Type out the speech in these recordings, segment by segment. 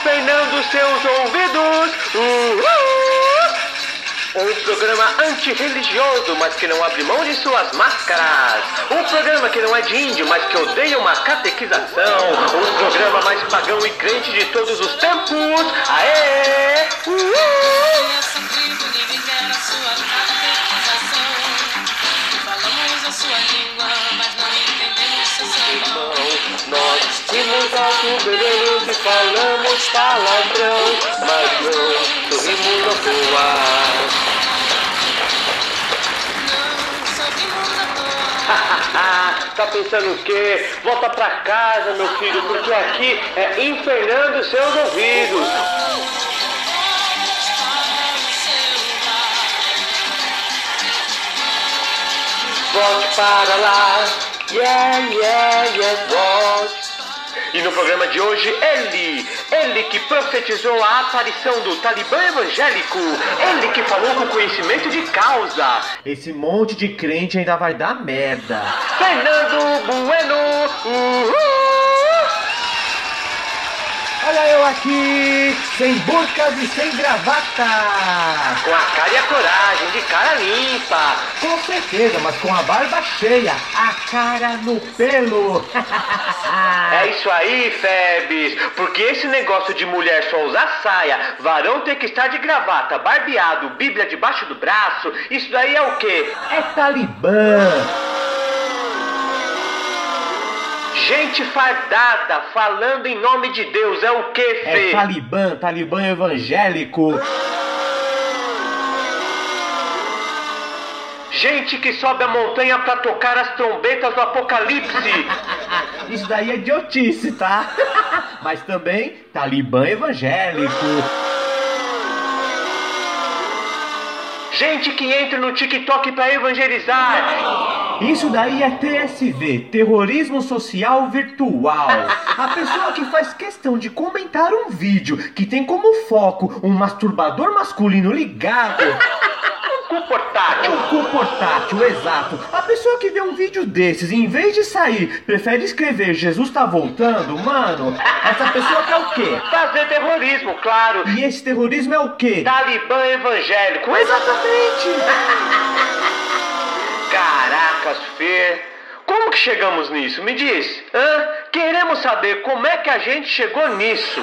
infernando seus ouvidos. Uhul! Um programa antirreligioso, mas que não abre mão de suas máscaras. Um programa que não é de índio, mas que odeia uma catequização. Um programa mais pagão e crente de todos os tempos. Aê! Uhul! Nós temos alto e falamos palavrão, mas não sorrimos ao voar. Tá pensando o quê? Volta pra casa, meu filho, porque aqui é infernando seus ouvidos. Volte para lá, yeah, yeah, yeah, volte. E no programa de hoje, ele, ele que profetizou a aparição do Talibã evangélico, ele que falou com conhecimento de causa, Esse monte de crente ainda vai dar merda. Fernando Bueno, uhul! Olha eu aqui, sem burcas e sem gravata. Com a cara e a coragem, de cara limpa. Com certeza, mas com a barba cheia, a cara no pelo. É isso aí, Febes. Porque esse negócio de mulher só usar saia, varão ter que estar de gravata, barbeado, bíblia debaixo do braço, isso daí é o quê? É talibã. Gente fardada, falando em nome de Deus, é o quê, É Fê? talibã, talibã evangélico. Gente que sobe a montanha pra tocar as trombetas do apocalipse. Isso daí é idiotice, tá? Mas também talibã evangélico. Gente que entra no TikTok pra evangelizar. Isso daí é TSV, terrorismo social virtual. A pessoa que faz questão de comentar um vídeo que tem como foco um masturbador masculino ligado. Cu portátil. Um cu portátil, exato. A pessoa que vê um vídeo desses e em vez de sair, prefere escrever Jesus tá voltando, mano, essa pessoa quer o quê? Fazer terrorismo, claro. E esse terrorismo é o quê? Talibã evangélico. Exatamente! Caracas, Fê. Como que chegamos nisso? Me diz. Hã? Queremos saber como é que a gente chegou nisso.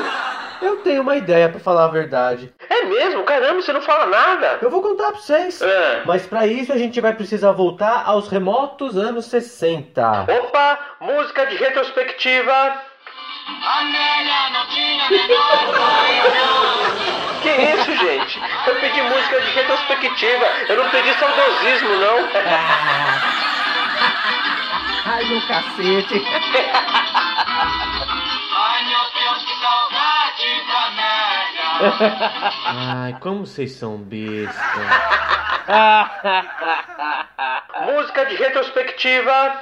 Eu tenho uma ideia pra falar a verdade. É mesmo? Caramba, você não fala nada. Eu vou contar pra vocês. É. Mas pra isso a gente vai precisar voltar aos remotos anos 60. Opa, música de retrospectiva. Amélia não tinha menor Que isso, gente? Eu pedi música de retrospectiva. Eu não pedi saudosismo, não. Ai, meu cacete. Ai, como vocês são bestas. Música de retrospectiva.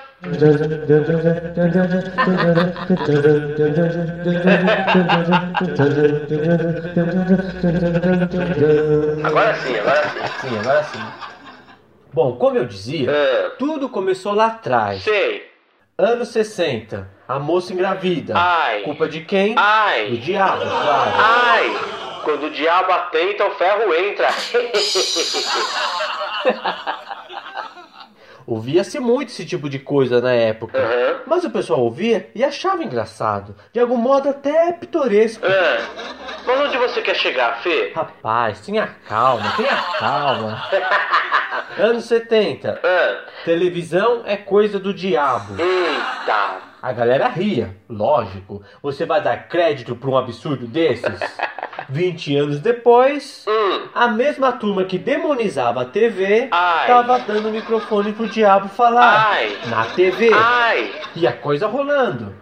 Agora sim, agora sim. Sim, agora sim. Bom, como eu dizia, Ah, tudo começou lá atrás. sei. Anos 60. A moça engravida. Ai. Culpa de quem? Do Ai. diabo, claro. Ai. Quando o diabo atenta, o ferro entra. Ouvia-se muito esse tipo de coisa na época. Aham. Mas o pessoal ouvia e achava engraçado. De algum modo até pitoresco. Ah, Mas onde você quer chegar, Fê? Rapaz, tenha calma, tenha calma. Anos 70. Ah, Televisão é coisa do diabo. Eita. A galera ria, lógico. Você vai dar crédito pra um absurdo desses? 20 anos depois, Hum. a mesma turma que demonizava a TV Ai. tava dando o microfone pro diabo falar. Ai. Na TV. Ai. E a coisa rolando.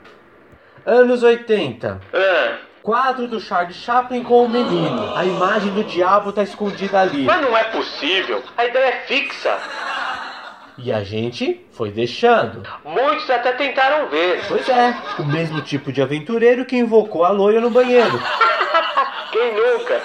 Anos 80. Ah, Quadro do Charles Chaplin com o menino. A imagem do diabo tá escondida ali. Mas não é possível. A ideia é fixa. E a gente foi deixando. Muitos até tentaram ver. Pois é, o mesmo tipo de aventureiro que invocou a loira no banheiro. Quem nunca?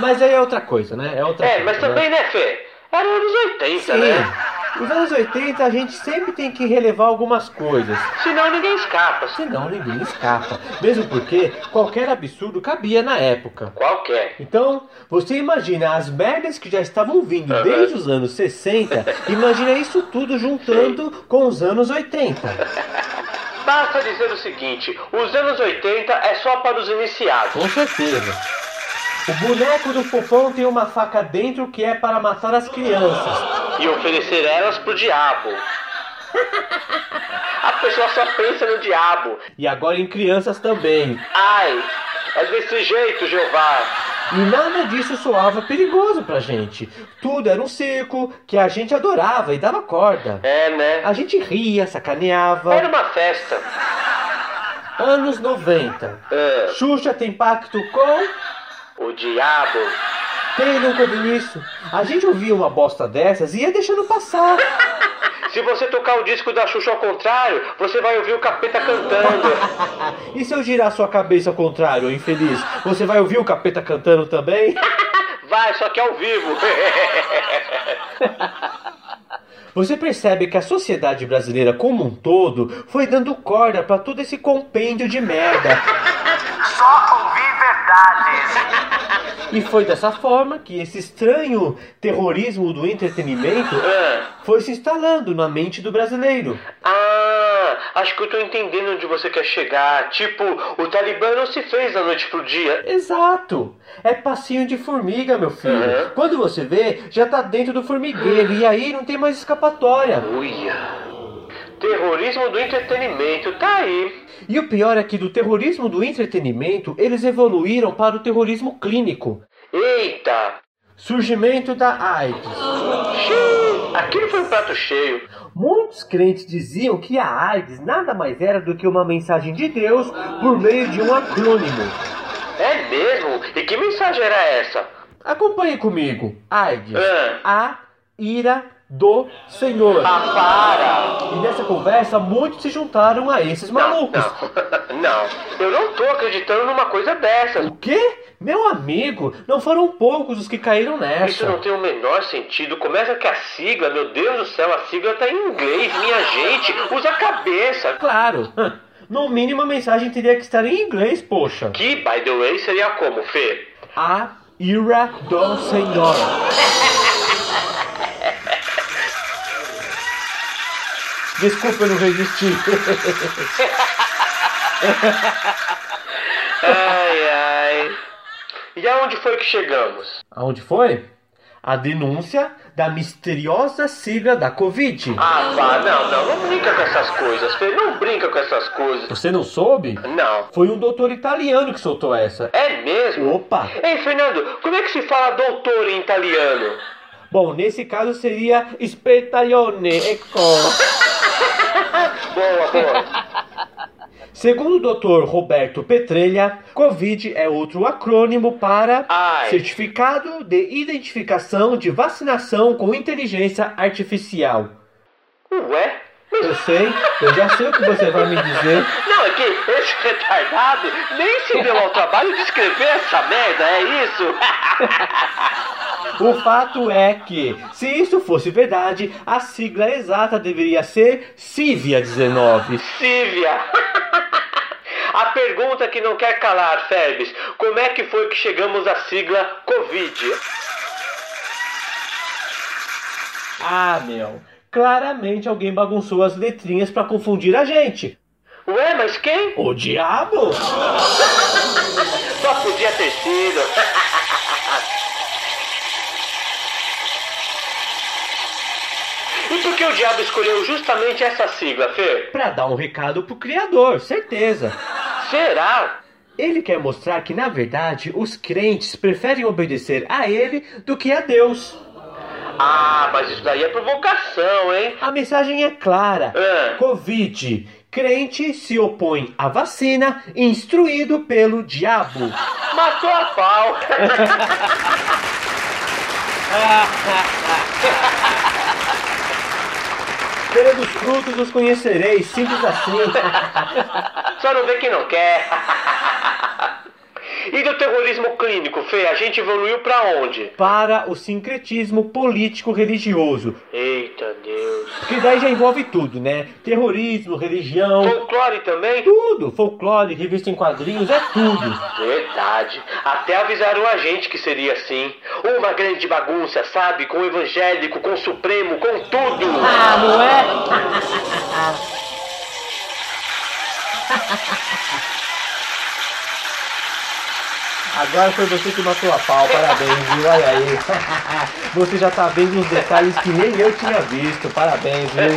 Mas aí é outra coisa, né? É outra É, coisa, mas né? também, né, Fê? Era anos 80, Sim. né? Os anos 80 a gente sempre tem que relevar algumas coisas, Senão ninguém escapa. senão ninguém escapa. Mesmo porque qualquer absurdo cabia na época. Qualquer. Então, você imagina as merdas que já estavam vindo Aham. desde os anos 60, imagina isso tudo juntando com os anos 80. Basta dizer o seguinte: os anos 80 é só para os iniciados. Com certeza. O boneco do fofão tem uma faca dentro que é para matar as crianças. E oferecer elas pro diabo. A pessoa só pensa no diabo. E agora em crianças também. Ai, é desse jeito, Jeová. E nada disso soava perigoso pra gente. Tudo era um circo que a gente adorava e dava corda. É, né? A gente ria, sacaneava. Era uma festa. Anos 90. Ah, Xuxa tem pacto com. O diabo. Quem nunca ouviu isso? A gente ouvia uma bosta dessas e ia deixando passar. Se você tocar o disco da Xuxa ao contrário, você vai ouvir o capeta cantando. E se eu girar sua cabeça ao contrário, infeliz? Você vai ouvir o capeta cantando também? Vai, só que ao vivo. Você percebe que a sociedade brasileira como um todo foi dando corda pra todo esse compêndio de merda. Só ouvir verdades. E foi dessa forma que esse estranho terrorismo do entretenimento Ah, foi se instalando na mente do brasileiro. Ah, acho que eu tô entendendo onde você quer chegar. Tipo, o Talibã não se fez da noite pro dia. Exato! É passinho de formiga, meu filho. Uhum. Quando você vê, já tá dentro do formigueiro e aí não tem mais escapatória. Uia. Terrorismo do entretenimento, tá aí. E o pior é que do terrorismo do entretenimento, eles evoluíram para o terrorismo clínico. Eita! Surgimento da AIDS. Xiii, aquilo foi um prato cheio. Muitos crentes diziam que a AIDS nada mais era do que uma mensagem de Deus por meio de um acrônimo. É mesmo? E que mensagem era essa? Acompanhe comigo. AIDS. Ah. A ira do Senhor. Ah, para! E nessa conversa, muitos se juntaram a esses malucos. Não, não, eu não tô acreditando numa coisa dessas. O quê? Meu amigo, não foram poucos os que caíram Isso nessa. não tem o menor sentido. Começa que a sigla, meu Deus do céu, a sigla tá em inglês, minha gente. Usa a cabeça. Claro. No mínimo a mensagem teria que estar em inglês, poxa. Que, by the way, seria como, Fê? A ira do Senhor. Desculpa, eu não resisti. Ai, ai. E aonde foi que chegamos? Aonde foi? A denúncia da misteriosa sigla da Covid. Ah, pá, não, não, não brinca com essas coisas, Fê. Não brinca com essas coisas. Você não soube? Não. Foi um doutor italiano que soltou essa. É mesmo? Opa! Ei, Fernando, como é que se fala doutor em italiano? Bom, nesse caso seria spettaione, ecco. Boa, boa. Segundo o Dr. Roberto Petrelha, COVID é outro acrônimo para Ai. Certificado de Identificação de Vacinação com Inteligência Artificial. Ué? Eu sei, eu já sei o que você vai me dizer. Não, é que esse retardado nem se deu ao trabalho de escrever essa merda, é isso? O fato é que, se isso fosse verdade, a sigla exata deveria ser CIVIA-19. Sívia. A pergunta que não quer calar, Ferbes, como é que foi que chegamos à sigla Covid? Ah, meu, claramente alguém bagunçou as letrinhas pra confundir a gente. Ué, mas quem? O diabo? Só podia ter sido. E por que o diabo escolheu justamente essa sigla, Fer? Pra dar um recado pro criador, certeza. Será? Ele quer mostrar que, na verdade, os crentes preferem obedecer a ele do que a Deus. Ah, mas isso daí é provocação, hein? A mensagem é clara. Ah. Covid. Crente se opõe à vacina, instruído pelo diabo. Matou a pau. Pelos frutos os conhecereis, simples assim. Só não vê quem não quer. E do terrorismo clínico, Fê, a gente evoluiu pra onde? Para o sincretismo político-religioso. Eita Deus. Que daí já envolve tudo, né? Terrorismo, religião, Folclore também? tudo. Folclore, revista em quadrinhos, é tudo. Verdade. Até avisaram a gente que seria assim. Uma grande bagunça, sabe? Com o evangélico, com o supremo, com tudo. Ah, não é? Agora foi você que matou a pau, parabéns, viu? Olha aí. Você já tá vendo uns detalhes que nem eu tinha visto, parabéns, viu?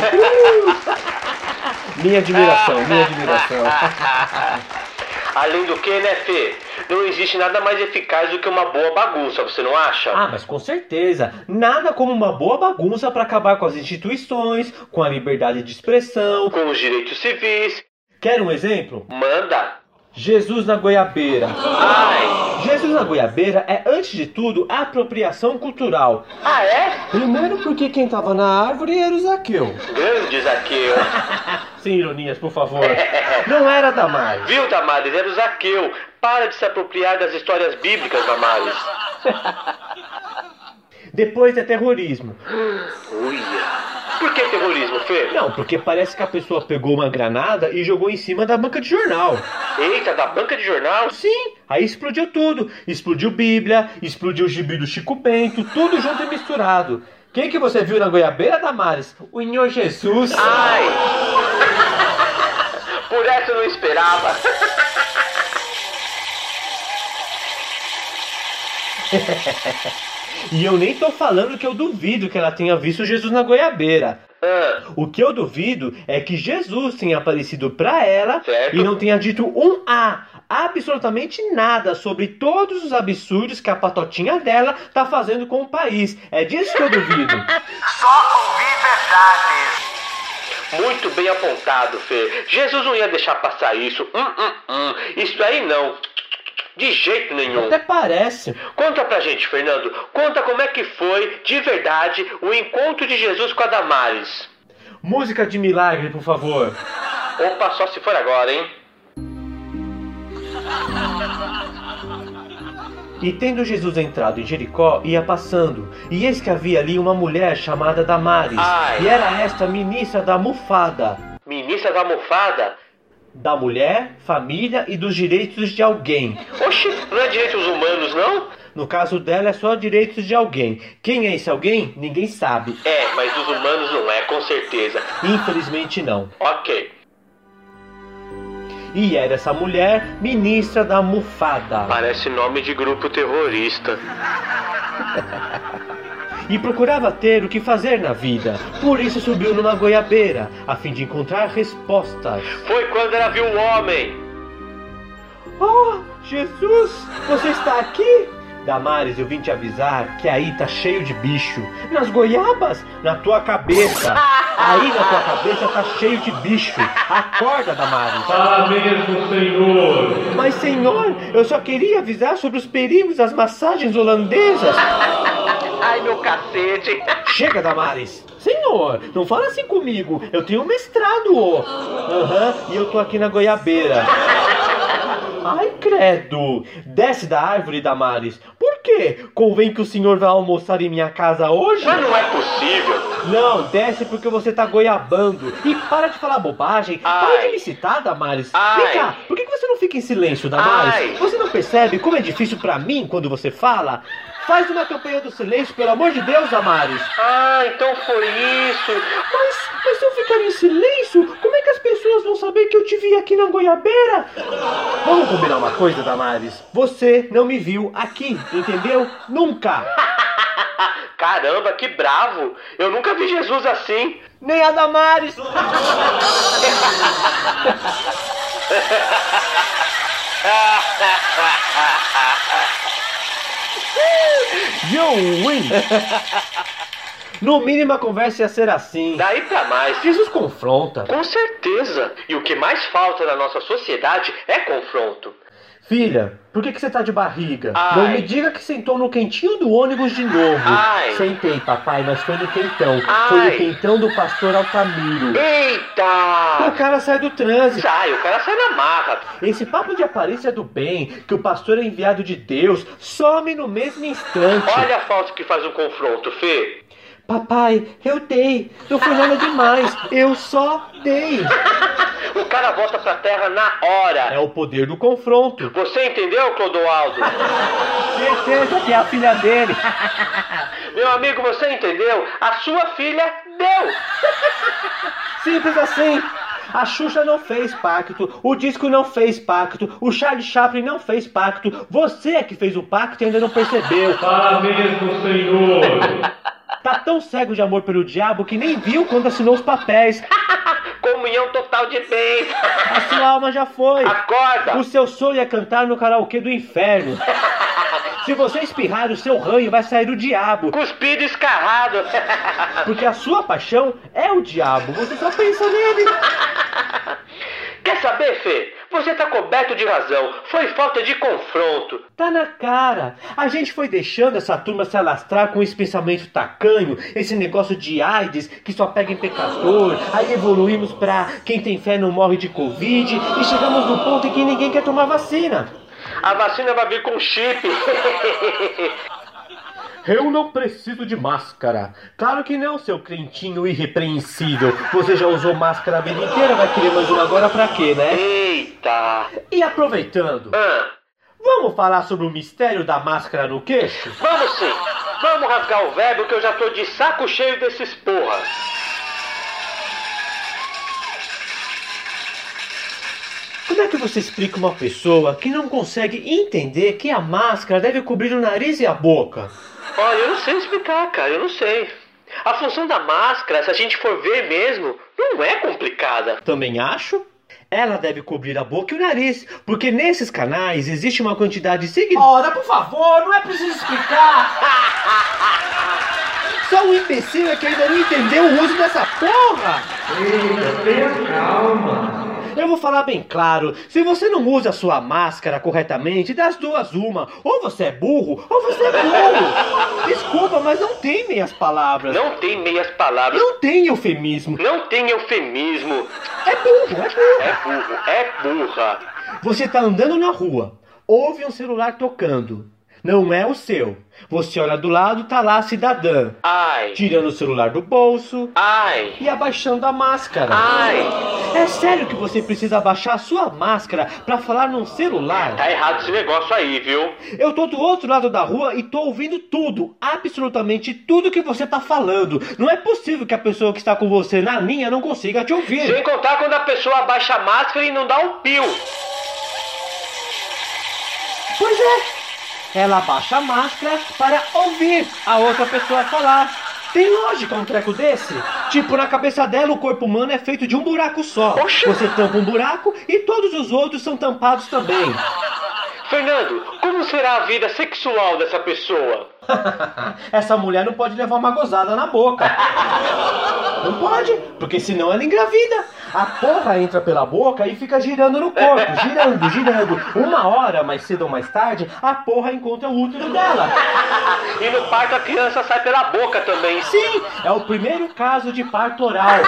Minha admiração, minha admiração. Além do que, né, Fê? Não existe nada mais eficaz do que uma boa bagunça, você não acha? Ah, mas com certeza. Nada como uma boa bagunça para acabar com as instituições, com a liberdade de expressão. Com os direitos civis. Quer um exemplo? Manda. Jesus na goiabeira. Ai. Jesus na goiabeira é, antes de tudo, apropriação cultural. Ah, é? Primeiro porque quem tava na árvore era o Zaqueu. Grande Zaqueu. Sem ironias, por favor. Não era Damares. Viu, Damares? Era o Zaqueu. Para de se apropriar das histórias bíblicas, Damares. Depois é terrorismo. Uia. Por que terrorismo, Fê? Não, porque parece que a pessoa pegou uma granada e jogou em cima da banca de jornal. Eita, da banca de jornal? Sim, aí explodiu tudo. Explodiu Bíblia, explodiu o gibi do Chico Bento, tudo junto e misturado. Quem que você viu na goiabeira, Damares? O Senhor Jesus. Ai. Por essa eu não esperava. E eu nem tô falando que eu duvido que ela tenha visto Jesus na goiabeira. Ah, O que eu duvido é que Jesus tenha aparecido pra ela Certo. e não tenha dito um A, absolutamente nada sobre todos os absurdos que a patotinha dela tá fazendo com o país. É disso que eu duvido. Só ouvir verdades. muito bem apontado, Fê. Jesus não ia deixar passar isso. Hum, hum, hum. Isso aí não. De jeito nenhum. Até parece. Conta pra gente, Fernando. Conta como é que foi, de verdade, o encontro de Jesus com a Damares. Música de milagre, por favor. Opa, só se for agora, hein? E tendo Jesus entrado em Jericó, ia passando, e eis que havia ali uma mulher chamada Damares, Ai. e era esta ministra da mufada, Ministra da almofada? Da mulher, família e dos direitos de alguém. Oxi, não é direitos humanos, não? No caso dela é só direitos de alguém. Quem é esse alguém? Ninguém sabe. É, mas dos humanos não é, com certeza. Infelizmente não. Ok. E era essa mulher ministra da mufada. Parece nome de grupo terrorista. E procurava ter o que fazer na vida. Por isso subiu numa goiabeira, a fim de encontrar respostas. Foi quando ela viu o homem. Oh, Jesus, você está aqui? Damares, eu vim te avisar que aí tá cheio de bicho. Nas goiabas, na tua cabeça. Aí na tua cabeça tá cheio de bicho. Acorda, Damares. Fala mesmo, Senhor. Mas, senhor, eu só queria avisar sobre os perigos das massagens holandesas. Ai, meu cacete. Chega, Damares. Senhor, não fala assim comigo. Eu tenho mestrado. Aham, e eu tô aqui na goiabeira. Ai, credo. Desce da árvore, Damares. Por quê? Convém que o senhor vá almoçar em minha casa hoje? Mas não é possível. Não, desce porque você tá goiabando. E para de falar bobagem. Para Ai. de me citar, Damares. Ai. Vem cá, por que você não fica em silêncio, Damares? Ai. Você não percebe como é difícil pra mim quando você fala? Faz uma campanha do silêncio, pelo amor de Deus, Damares. Ah, então foi isso. Mas, mas se eu ficar em silêncio, como é que as pessoas vão saber que eu te vi aqui na goiabeira? Vamos combinar uma coisa, Damares? Você não me viu aqui, entendeu? Nunca. Caramba, que bravo. Eu nunca vi Jesus assim. Nem a Damares. You win. No mínimo a conversa ia ser assim. Daí pra mais. Jesus confronta. Com certeza. E o que mais falta na nossa sociedade é confronto. Filha, por que, que você tá de barriga? Ai. Não me diga que sentou no quentinho do ônibus de novo. Ai. Sentei, papai, mas foi no quentão. Ai. Foi no quentão do pastor Altamiro. O Eita! cara sai do trânsito. Sai, o cara sai na marra. Esse papo de aparência do bem, que o pastor é enviado de Deus, some no mesmo instante. Olha a foto que faz um confronto, Fê. Papai, eu dei. Não foi nada demais. Eu só dei. O cara volta pra terra na hora. É o poder do confronto. Você entendeu, Clodoaldo? Certeza que é a filha dele. Meu amigo, você entendeu? A sua filha deu. Simples assim. A Xuxa não fez pacto, o disco não fez pacto, o Charlie Chaplin não fez pacto, você é que fez o pacto e ainda não percebeu. Parabéns pro Senhor. Tá tão cego de amor pelo diabo que nem viu quando assinou os papéis. Comunhão total de bens. A sua alma já foi. Acorda. O seu sonho é cantar no karaokê do inferno. Se você espirrar, o seu ranho vai sair do diabo. Cuspido escarrado. Porque a sua paixão é o diabo. Você só pensa nele. Quer saber, Fê? Você tá coberto de razão. Foi falta de confronto. Tá na cara. A gente foi deixando essa turma se alastrar com esse pensamento tacanho, esse negócio de AIDS que só pega em pecador. Aí evoluímos pra quem tem fé não morre de Covid e chegamos no ponto em que ninguém quer tomar vacina. A vacina vai vir com chip. Eu não preciso de máscara. Claro que não, seu crentinho irrepreensível. Você já usou máscara a vida inteira, vai querer mais uma agora pra quê, né? Eita. E aproveitando, Ah, vamos falar sobre o mistério da máscara no queixo? vamos sim. Vamos rasgar o verbo que eu já tô de saco cheio desses porra. Como é que você explica uma pessoa que não consegue entender que a máscara deve cobrir o nariz e a boca? Olha, eu não sei explicar, cara, eu não sei. A função da máscara, se a gente for ver mesmo, não é complicada. Também acho. Ela deve cobrir a boca e o nariz, porque nesses canais existe uma quantidade significativa. Ora, por favor, não é preciso explicar! Só um imbecil é que ainda não entendeu o uso dessa porra! Eita, tenha calma. Eu vou falar bem claro: se você não usa a sua máscara corretamente, das duas uma. Ou você é burro, ou você é burro. Desculpa, mas não tem meias palavras. Não tem meias palavras, Não tem eufemismo. não tem eufemismo. É burro, é burro. É burro, é burra. Você tá andando na rua, ouve um celular tocando. Não é o seu. Você olha do lado, tá lá a cidadã, Ai, tirando o celular do bolso ai, e abaixando a máscara. ai. É sério que você precisa abaixar a sua máscara pra falar num celular? Tá errado esse negócio aí, viu? Eu tô do outro lado da rua e tô ouvindo tudo, absolutamente tudo que você tá falando. Não é possível que a pessoa que está com você na linha não consiga te ouvir. Sem contar quando a pessoa abaixa a máscara e não dá um pio. Pois é. Ela abaixa a máscara para ouvir a outra pessoa falar. Tem lógica um treco desse? Tipo, na cabeça dela o corpo humano é feito de um buraco só. Oxi. Você tampa um buraco e todos os outros são tampados também. Fernando, como será a vida sexual dessa pessoa? Essa mulher não pode levar uma gozada na boca. Não pode, porque senão ela engravida. A porra entra pela boca e fica girando no corpo, girando, girando. Uma hora, mais cedo ou mais tarde, a porra encontra o útero dela. E no parto a criança sai pela boca também. Sim, é o primeiro caso de parto oral.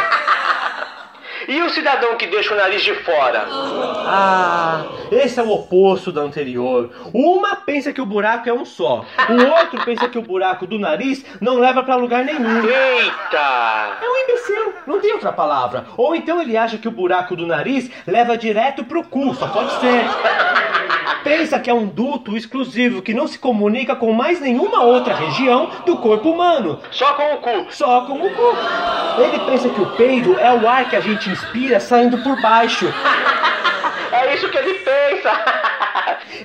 E o cidadão que deixa o nariz de fora? Ah, esse é o oposto da anterior. Uma pensa que o buraco é um só. O outro pensa que o buraco do nariz não leva pra lugar nenhum. Eita! É um imbecil, não tem outra palavra. Ou então ele acha que o buraco do nariz leva direto pro cu, só pode ser. Pensa que é um duto exclusivo que não se comunica com mais nenhuma outra região do corpo humano. Só com o cu. Só com o cu. Ele pensa que o peido é o ar que a gente inspira saindo por baixo. É isso que ele pensa.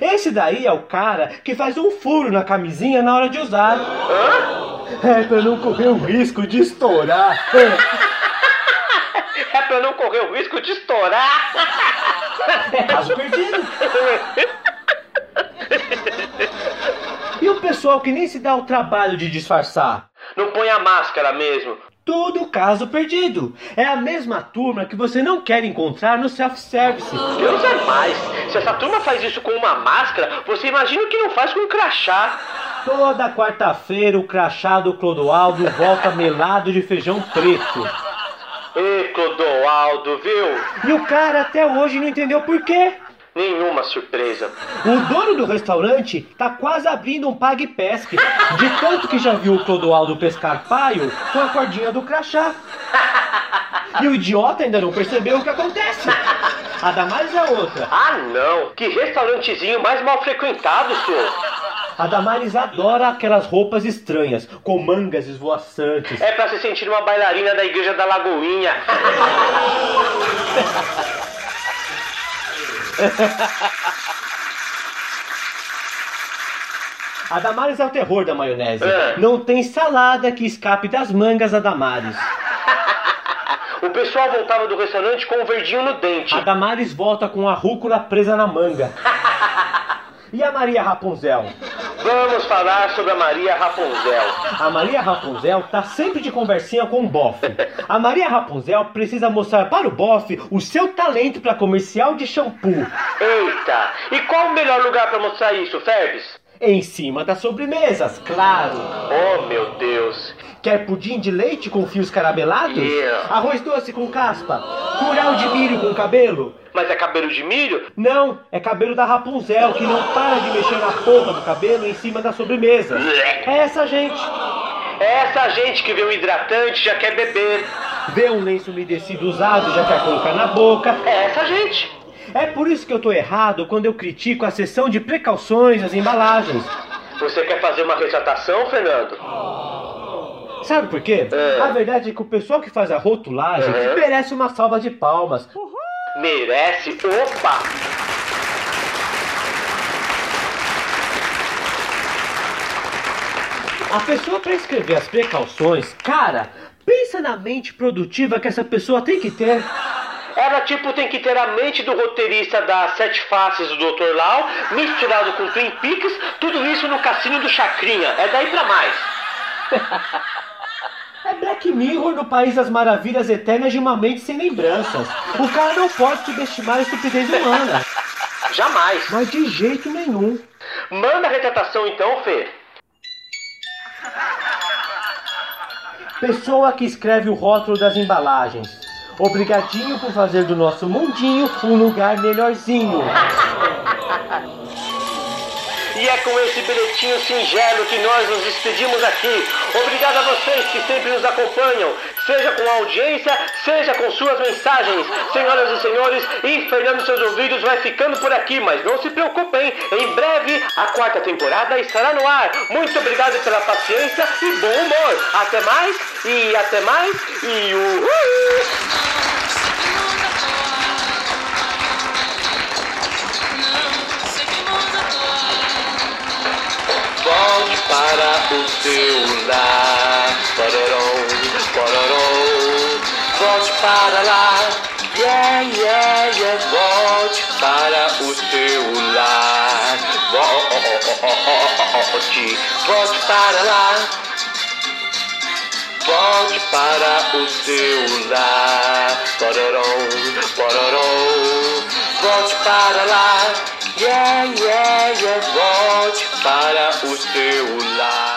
Esse daí é o cara que faz um furo na camisinha na hora de usar. Hã? É pra não correr o risco de estourar. Pra não correr o risco de estourar. É caso perdido. E o pessoal que nem se dá o trabalho de disfarçar? Não põe a máscara mesmo. Tudo caso perdido. É a mesma turma que você não quer encontrar no self-service. Deus é mais. Se essa turma faz isso com uma máscara, você imagina o que não faz com um crachá. Toda quarta-feira o crachá do Clodoaldo volta melado de feijão preto. Ê, Clodoaldo, viu? E o cara até hoje não entendeu por quê. Nenhuma surpresa. O dono do restaurante tá quase abrindo um pague pesque, de tanto que já viu o Clodoaldo pescar paio com a cordinha do crachá. E o idiota ainda não percebeu o que acontece. A Damares é outra. Ah, não. Que restaurantezinho mais mal frequentado, senhor. A Damares adora aquelas roupas estranhas, com mangas esvoaçantes. É pra se sentir uma bailarina da igreja da Lagoinha. A Damares é o terror da maionese. É. Não tem salada que escape das mangas da Damares. O pessoal voltava do restaurante com um verdinho no dente. A Damares volta com a rúcula presa na manga. E a Maria Rapunzel? Vamos falar sobre a Maria Rapunzel. A Maria Rapunzel tá sempre de conversinha com o bofe. A Maria Rapunzel precisa mostrar para o bofe o seu talento para comercial de shampoo. Eita! E qual o melhor lugar pra mostrar isso, Ferbes? Em cima das sobremesas, claro. Oh, meu Deus. Quer pudim de leite com fios carabelados? Yeah. Arroz doce com caspa? Curau de milho com cabelo? Mas é cabelo de milho? Não, é cabelo da Rapunzel que não para de mexer na ponta do cabelo em cima da sobremesa. É essa gente. É essa gente que vê um hidratante e já quer beber. Vê um lenço umedecido usado e já quer colocar na boca. É essa gente. É por isso que eu tô errado quando eu critico a seção de precauções das embalagens. Você quer fazer uma retratação, Fernando? Sabe por quê? É. A verdade é que o pessoal que faz a rotulagem Uhum. merece uma salva de palmas. Merece? Opa! A pessoa para escrever as precauções, cara, pensa na mente produtiva que essa pessoa tem que ter. Ela, tipo, tem que ter a mente do roteirista das Sete Faces do Dr. Lau, misturado com Twin Peaks, tudo isso no cassino do Chacrinha. É daí pra mais. É Black Mirror no País das Maravilhas Eternas de uma mente sem lembranças. O cara não pode subestimar a estupidez humana, Jamais. mas de jeito nenhum. Manda a retratação então, Fê. Pessoa que escreve o rótulo das embalagens. Obrigadinho por fazer do nosso mundinho um lugar melhorzinho. E é com esse bilhetinho singelo que nós nos despedimos aqui. Obrigado a vocês que sempre nos acompanham, seja com a audiência, seja com suas mensagens. Senhoras e senhores, infernando seus ouvidos vai ficando por aqui, mas não se preocupem, em breve a quarta temporada estará no ar. Muito obrigado pela paciência e bom humor. Até mais, e até mais, e uhul! Para o lar. Pororó, pororó. Volte para lá. Yeah, yeah, yeah. Volte para o lar. Volte, volte para lá. Volte para o lar. Pororó, pororó. Volte para lá. Yeah, yeah, yeah. Volte para o seu lar.